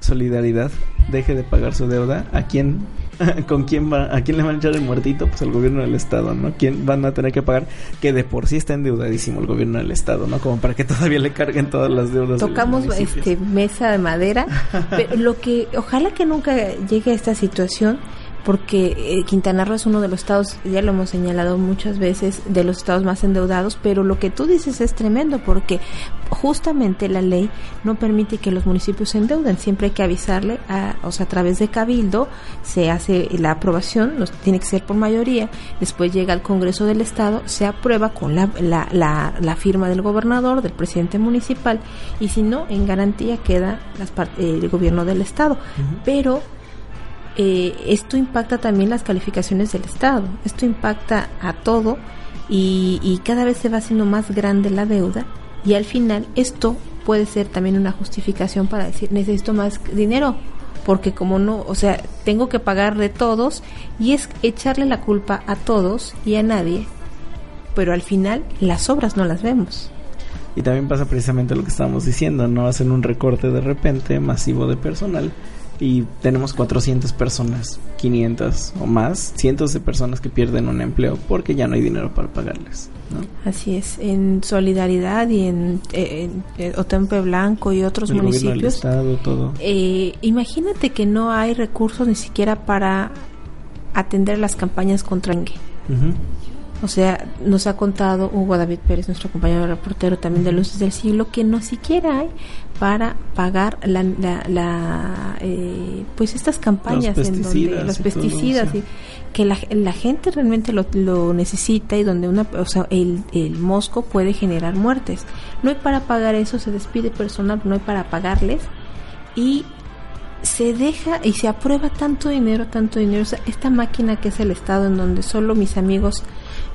Solidaridad deje de pagar su deuda? ¿A quién, con quién va, a quién le van a echar el muertito? Pues al gobierno del estado, ¿no? ¿Quién van a tener que pagar? Que de por sí está endeudadísimo el gobierno del estado, ¿no? Como para que todavía le carguen todas las deudas.
Tocamos este mesa de madera, pero lo que ojalá que nunca llegue a esta situación porque eh, Quintana Roo es uno de los estados, ya lo hemos señalado muchas veces, de los estados más endeudados, pero lo que tú dices es tremendo porque justamente la ley no permite que los municipios se endeuden, siempre hay que avisarle, a, o sea, a través de Cabildo se hace la aprobación, nos, tiene que ser por mayoría, después llega al Congreso del Estado, se aprueba con la, la, la, la firma del gobernador, del presidente municipal, y si no, en garantía queda las eh, el gobierno del Estado. Pero eh, esto impacta también las calificaciones del Estado, esto impacta a todo y, y cada vez se va haciendo más grande la deuda y al final esto puede ser también una justificación para decir necesito más dinero porque como no, o sea, tengo que pagar de todos y es echarle la culpa a todos y a nadie, pero al final las obras no las vemos.
Y también pasa precisamente lo que estábamos diciendo, ¿no? Hacen un recorte de repente masivo de personal y tenemos 400 personas, 500 o más, cientos de personas que pierden un empleo porque ya no hay dinero para pagarles, ¿no?
Así es, en Solidaridad y en, eh, en, Otempe Blanco y otros
El gobierno del
municipios.
estado, todo.
Eh, imagínate que no hay recursos ni siquiera para atender las campañas contra dengue.
Ujú.
O sea, nos ha contado Hugo David Pérez, nuestro compañero reportero también de Luces del Siglo, que no siquiera hay para pagar la, la, la, eh, pues estas campañas
Los
en donde
pesticidas
los
y todo,
pesticidas
sí.
y que la, la gente realmente lo, lo necesita y donde una, o sea, el, el mosco puede generar muertes. No hay para pagar eso, se despide personal, no hay para pagarles y se deja y se aprueba tanto dinero, tanto dinero. O sea, esta máquina que es el Estado, en donde solo mis amigos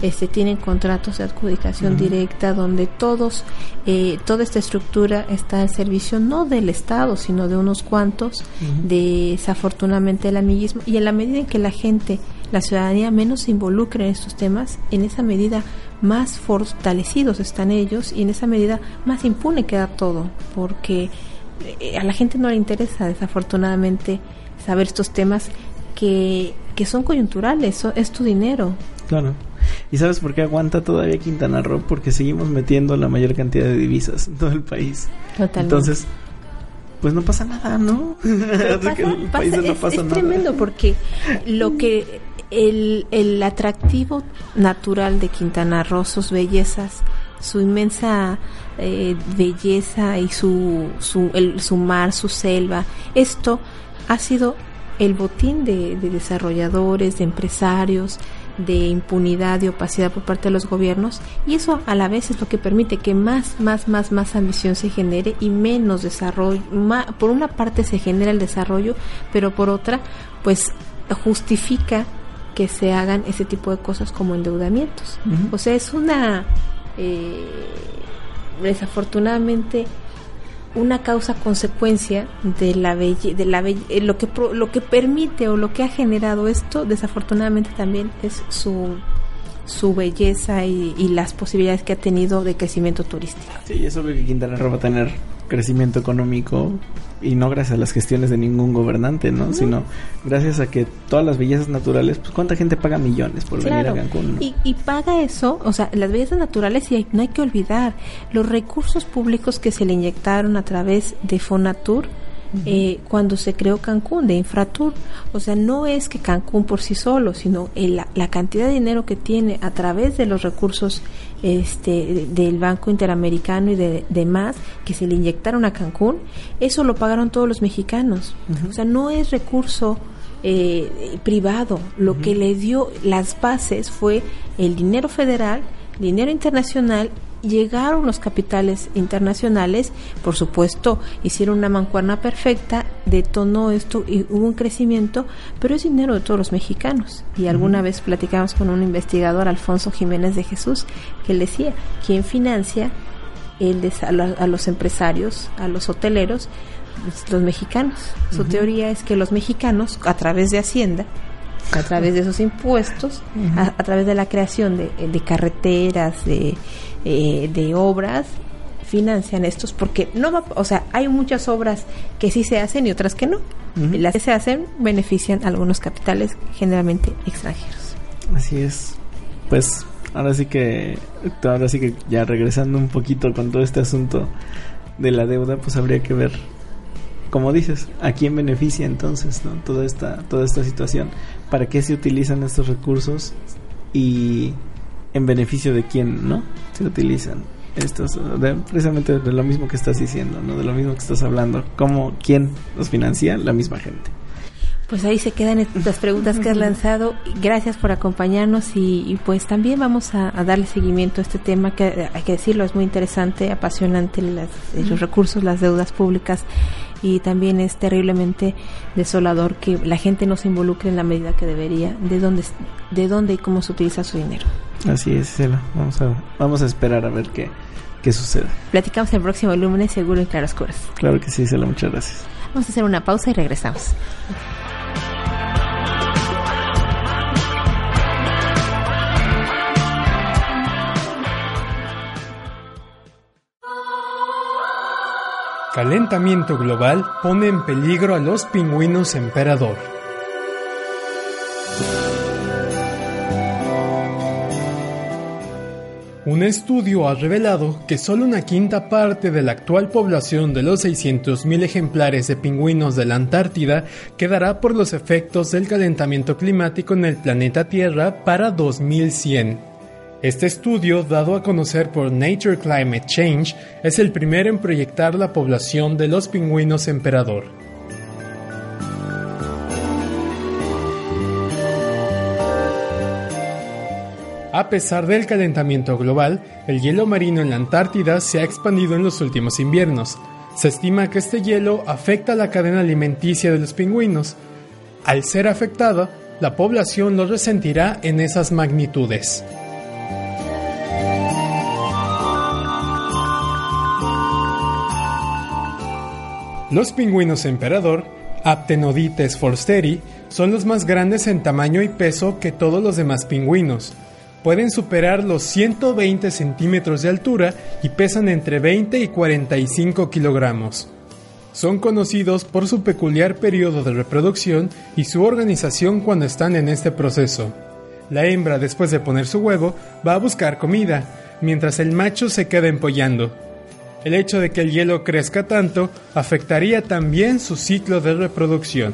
este, tienen contratos de adjudicación directa, donde todos, eh, toda esta estructura está al servicio no del Estado, sino de unos cuantos, desafortunadamente el amiguismo. Y en la medida en que la gente, la ciudadanía menos se involucre en estos temas, en esa medida más fortalecidos están ellos y en esa medida más impune queda todo, porque eh, a la gente no le interesa desafortunadamente saber estos temas que, que son coyunturales, so- es tu dinero.
Claro. ¿Y sabes por qué aguanta todavía Quintana Roo? Porque seguimos metiendo la mayor cantidad de divisas en todo el país.
Totalmente.
Entonces, pues no pasa nada, ¿no?
Pero pasa-
el
pasa-
país no
es,
pasa
es
nada.
tremendo porque lo que el, el atractivo natural de Quintana Roo, sus bellezas, su inmensa eh, belleza y su, su, el, su mar, su selva, esto ha sido el botín de, de desarrolladores, de empresarios, de impunidad y opacidad por parte de los gobiernos y eso a la vez es lo que permite que más, más, más, más ambición se genere y menos desarrollo. por una parte se genera el desarrollo, pero por otra, pues justifica que se hagan ese tipo de cosas como endeudamientos. O sea, es una, eh, desafortunadamente, una causa consecuencia de la belle, de la belle- eh, lo que pro- lo que permite o lo que ha generado esto desafortunadamente también es su su belleza y, y las posibilidades que ha tenido de crecimiento turístico.
Sí, es obvio que Quintana Roo va a tener crecimiento económico y no gracias a las gestiones de ningún gobernante, ¿no? Sino gracias a que todas las bellezas naturales, pues cuánta gente paga millones por venir a Cancún. ¿no?
Y, y paga eso, o sea, las bellezas naturales y hay- no hay que olvidar los recursos públicos que se le inyectaron a través de Fonatur eh, cuando se creó Cancún, de Infratur. O sea, no es que Cancún por sí solo, sino el- la, la cantidad de dinero que tiene a través de los recursos este, de- del Banco Interamericano y de demás que se le inyectaron a Cancún, eso lo pagaron todos los mexicanos. O sea, no es recurso eh, privado. Lo que le dio las bases fue el dinero federal, dinero internacional. Llegaron los capitales internacionales, por supuesto, hicieron una mancuerna perfecta, detonó esto y hubo un crecimiento, pero es dinero de todos los mexicanos. Y alguna vez platicamos con un investigador, Alfonso Jiménez de Jesús, que él decía, ¿quién financia el des- a, la- a los empresarios, a los hoteleros? Pues, los mexicanos. Su teoría es que los mexicanos, a través de Hacienda, a través de esos impuestos, a, a través de la creación de, de carreteras, de, eh, de obras, financian estos porque no va, o sea, hay muchas obras que sí se hacen y otras que no. Y Las que se hacen benefician a algunos capitales generalmente extranjeros.
Así es. Pues ahora sí que ahora sí que ya regresando un poquito con todo este asunto de la deuda, pues habría que ver como dices, ¿a quién beneficia entonces, no? Toda esta toda esta situación, ¿para qué se utilizan estos recursos y en beneficio de quién, ¿no? Se utilizan estos de- precisamente de lo mismo que estás diciendo, ¿no? De lo mismo que estás hablando, cómo quién los financia, la misma gente.
Pues ahí se quedan las preguntas que has lanzado. Gracias por acompañarnos y, y pues también vamos a, a darle seguimiento a este tema que hay que decirlo es muy interesante, apasionante las- eh, los recursos, las deudas públicas y también es terriblemente desolador que la gente no se involucre en la medida que debería de dónde de dónde y cómo se utiliza su dinero.
Así es, Cela. Vamos a vamos a esperar a ver qué qué sucede.
Platicamos el próximo lunes seguro en Claroscuras.
Claro que sí, Cela, muchas gracias.
Vamos a hacer una pausa y regresamos.
Calentamiento global pone en peligro a los pingüinos emperador. Un estudio ha revelado que solo una quinta parte de la actual población de los 600.000 ejemplares de pingüinos de la Antártida quedará por los efectos del calentamiento climático en el planeta Tierra para 2100. Este estudio, dado a conocer por Nature Climate Change, es el primero en proyectar la población de los pingüinos emperador. A pesar del calentamiento global, el hielo marino en la Antártida se ha expandido en los últimos inviernos. Se estima que este hielo afecta la cadena alimenticia de los pingüinos. Al ser afectada, la población lo resentirá en esas magnitudes. Los pingüinos emperador, Aptenodites forsteri, son los más grandes en tamaño y peso que todos los demás pingüinos. Pueden superar los 120 centímetros de altura y pesan entre 20 y 45 kilogramos. Son conocidos por su peculiar periodo de reproducción y su organización cuando están en este proceso. La hembra, después de poner su huevo, va a buscar comida, mientras el macho se queda empollando. El hecho de que el hielo crezca tanto afectaría también su ciclo de reproducción.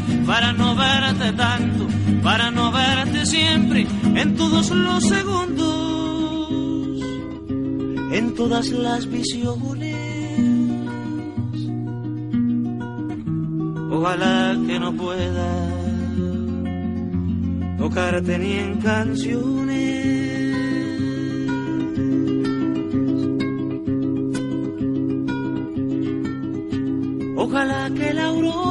para no verte tanto, para no verte siempre en todos los segundos, en todas las visiones. Ojalá que no pueda tocarte ni en canciones. Ojalá que la aurora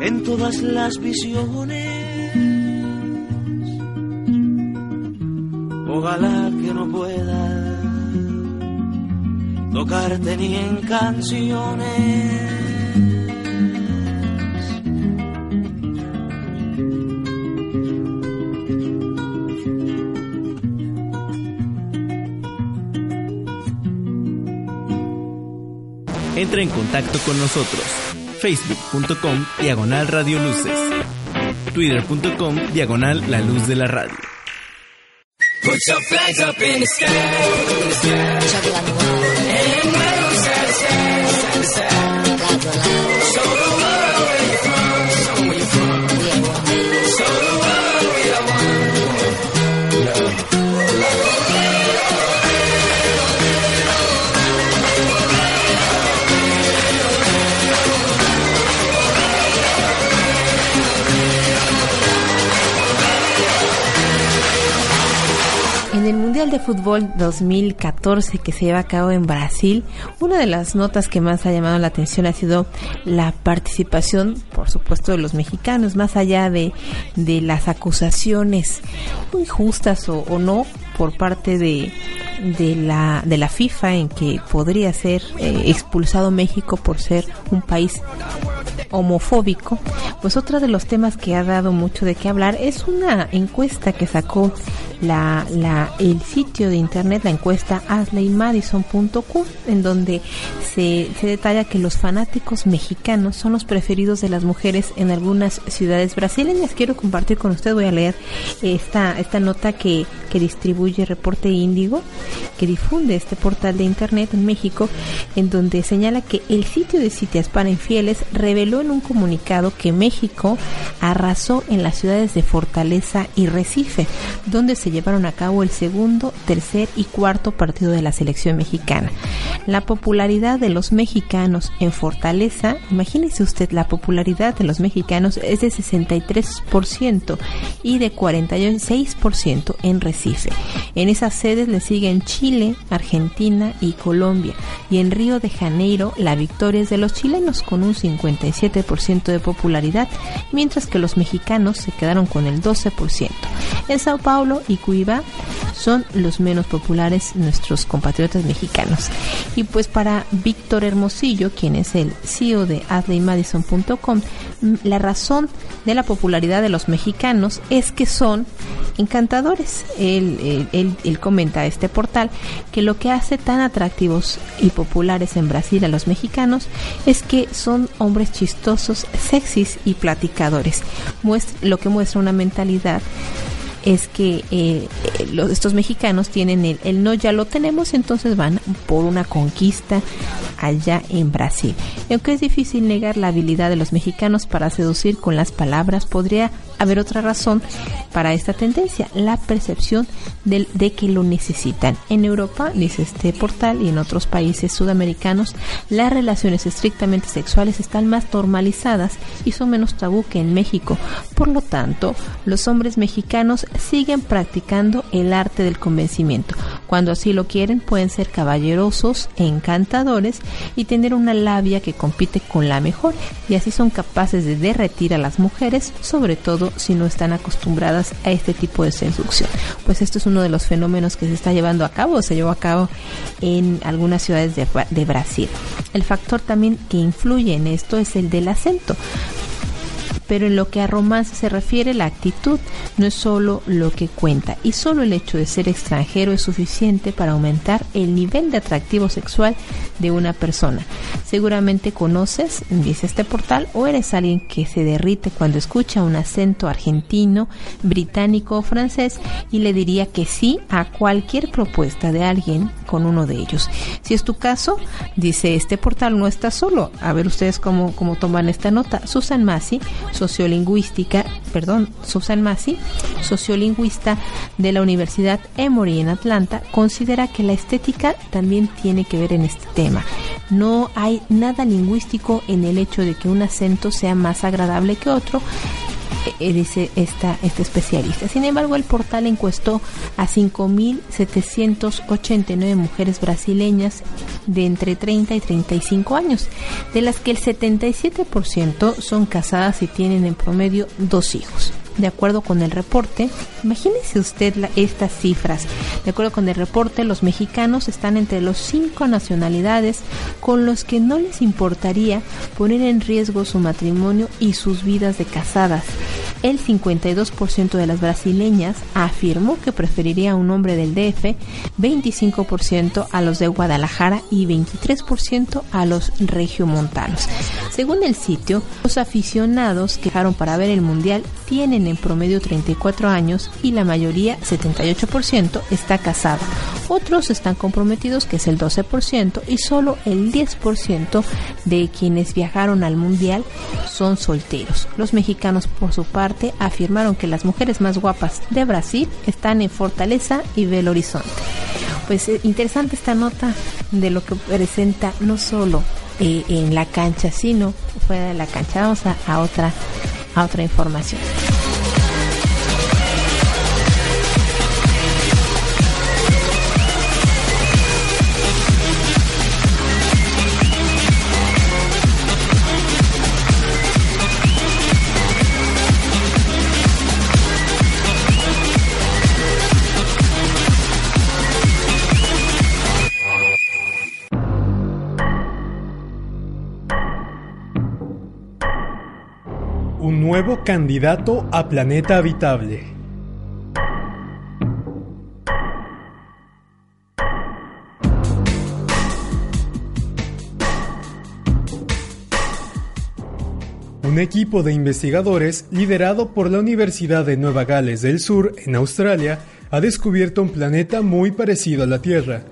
en todas las visiones. Ojalá que no pueda tocarte ni en canciones.
Entra en contacto con nosotros. Facebook.com Diagonal Radio Luces. Twitter.com Diagonal La Luz de la Radio.
Put your flags up in the sky. In the sky. And wave side to side, side to side. Show the world where you're from, show where you're from. Show the world
Mundial de Fútbol 2014 que se lleva a cabo en Brasil, una de las notas que más ha llamado la atención ha sido la participación, por supuesto, de los mexicanos, más allá de, de las acusaciones muy justas o, o no por parte de, de, la, de la FIFA en que podría ser eh, expulsado México por ser un país homofóbico, pues otro de los temas que ha dado mucho de qué hablar es una encuesta que sacó la, la, el sitio de internet, la encuesta asleymadison.com, en donde se, se detalla que los fanáticos mexicanos son los preferidos de las mujeres en algunas ciudades brasileñas. Quiero compartir con usted, voy a leer esta, esta nota que, que distribuye Reporte Índigo, que difunde este portal de internet en México, en donde señala que el sitio de citas para infieles reveló en un comunicado que México arrasó en las ciudades de Fortaleza y Recife, donde se llevaron a cabo el segundo, tercer y cuarto partido de la selección mexicana. La popularidad de los mexicanos en Fortaleza, imagínese usted, la popularidad de los mexicanos es de 63% y de 46% en Recife. En esas sedes le siguen Chile, Argentina y Colombia. Y en Río de Janeiro la victoria es de los chilenos con un 57% de popularidad, mientras que los mexicanos se quedaron con el 12%. En Sao Paulo y Cuiabá son los menos populares nuestros compatriotas mexicanos. Y pues para Víctor Hermosillo, quien es el CEO de AdleyMadison.com, la razón de la popularidad de los mexicanos es que son encantadores. Él, comenta este portal que lo que hace tan atractivos y populares en Brasil a los mexicanos es que son hombres chistosos, sexys y platicadores. Muestra, lo que muestra una mentalidad es que eh, los, estos mexicanos tienen el, el, no ya lo tenemos, entonces van por una conquista allá en Brasil. Aunque es difícil negar la habilidad de los mexicanos para seducir con las palabras, podría haber otra razón para esta tendencia, la percepción de, de que lo necesitan. En Europa, dice este portal, y en otros países sudamericanos, las relaciones estrictamente sexuales están más normalizadas y son menos tabú que en México. Por lo tanto, los hombres mexicanos siguen practicando el arte del convencimiento. Cuando así lo quieren, pueden ser caballerosos e encantadores y tener una labia que compite con la mejor, y así son capaces de derretir a las mujeres, sobre todo si no están acostumbradas a este tipo de seducción. Pues esto es uno de los fenómenos que se está llevando a cabo, se llevó a cabo en algunas ciudades de, de Brasil. El factor también que influye en esto es el del acento pero en lo que a romance se refiere, la actitud no es solo lo que cuenta y solo el hecho de ser extranjero es suficiente para aumentar el nivel de atractivo sexual de una persona. Seguramente conoces, dice este portal, o eres alguien que se derrite cuando escucha un acento argentino, británico o francés y le diría que sí a cualquier propuesta de alguien con uno de ellos. Si es tu caso, dice este portal, no estás solo. A ver ustedes cómo, cómo toman esta nota. Susan Massey sociolingüística, perdón, Susan Massey, sociolingüista de la Universidad Emory en Atlanta, considera que la estética también tiene que ver en este tema. No hay nada lingüístico en el hecho de que un acento sea más agradable que otro, dice esta, este especialista. Sin embargo, el portal encuestó a 5.789 mujeres brasileñas de entre 30 y 35 años, de las que el 77% son casadas y tienen en promedio dos hijos de acuerdo con el reporte, imagínese usted estas cifras. De acuerdo con el reporte, los mexicanos están entre los cinco nacionalidades con los que no les importaría poner en riesgo su matrimonio y sus vidas de casadas. El 52% de las brasileñas afirmó que preferiría a un hombre del DF, 25% a los de Guadalajara y 23% a los regiomontanos. Según el sitio, los aficionados que dejaron para ver el mundial tienen en promedio 34 años y la mayoría, 78%, está casada. Otros están comprometidos, que es el 12%, y solo el 10% de quienes viajaron al mundial son solteros. Los mexicanos, por su parte, afirmaron que las mujeres más guapas de Brasil están en Fortaleza y Belo Horizonte. Pues eh, interesante esta nota de lo que presenta no solo eh, en la cancha, sino fuera de la cancha. Vamos a, a otra a otra información.
Un nuevo candidato a planeta habitable. Un equipo de investigadores liderado por la Universidad de Nueva Gales del Sur en Australia ha descubierto un planeta muy parecido a la Tierra,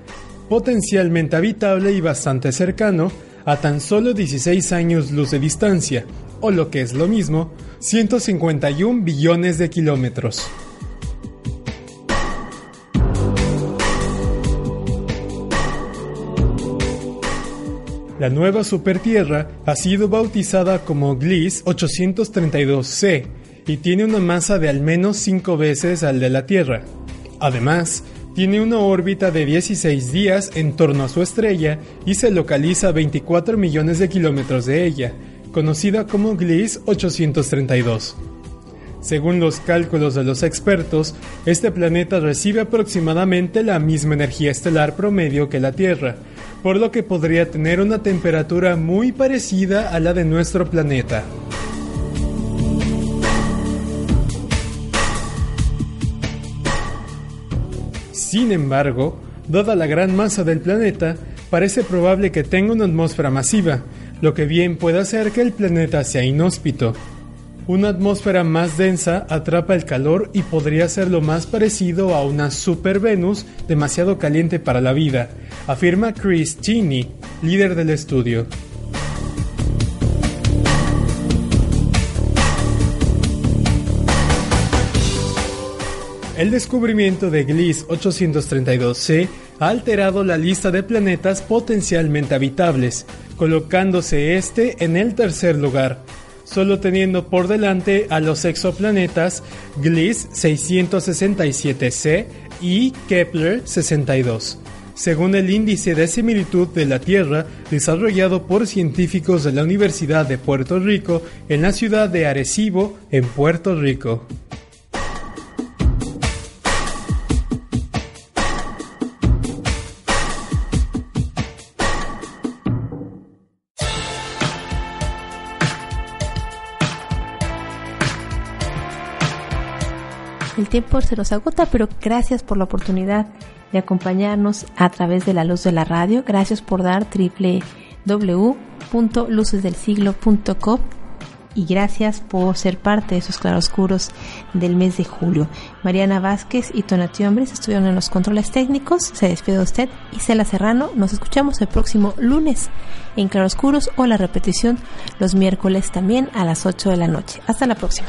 potencialmente habitable y bastante cercano a tan solo 16 años luz de distancia, o lo que es lo mismo, 151 billones de kilómetros. La nueva supertierra ha sido bautizada como Gliese 832c y tiene una masa de al menos 5 veces al de la Tierra. Además, tiene una órbita de 16 días en torno a su estrella y se localiza a 24 millones de kilómetros de ella, conocida como Gliese 832. Según los cálculos de los expertos, este planeta recibe aproximadamente la misma energía estelar promedio que la Tierra, por lo que podría tener una temperatura muy parecida a la de nuestro planeta. Sin embargo, dada la gran masa del planeta, parece probable que tenga una atmósfera masiva, lo que bien puede hacer que el planeta sea inhóspito. Una atmósfera más densa atrapa el calor y podría ser lo más parecido a una super Venus demasiado caliente para la vida, afirma Chris Cheney, líder del estudio. El descubrimiento de Gliese 832c ha alterado la lista de planetas potencialmente habitables, colocándose este en el tercer lugar, solo teniendo por delante a los exoplanetas Gliese 667c y Kepler 62, según el índice de similitud de la Tierra desarrollado por científicos de la Universidad de Puerto Rico en la ciudad de Arecibo, en Puerto Rico.
Tiempo se nos agota, pero gracias por la oportunidad de acompañarnos a través de la luz de la radio. Gracias por dar www.lucesdelsiglo.com y gracias por ser parte de esos claroscuros del mes de julio. Mariana Vázquez y Tonati Hombres estuvieron en los controles técnicos. Se despide de usted, Isela Serrano. Nos escuchamos el próximo lunes en Claroscuros o la repetición los miércoles también a las 8 de la noche. Hasta la próxima.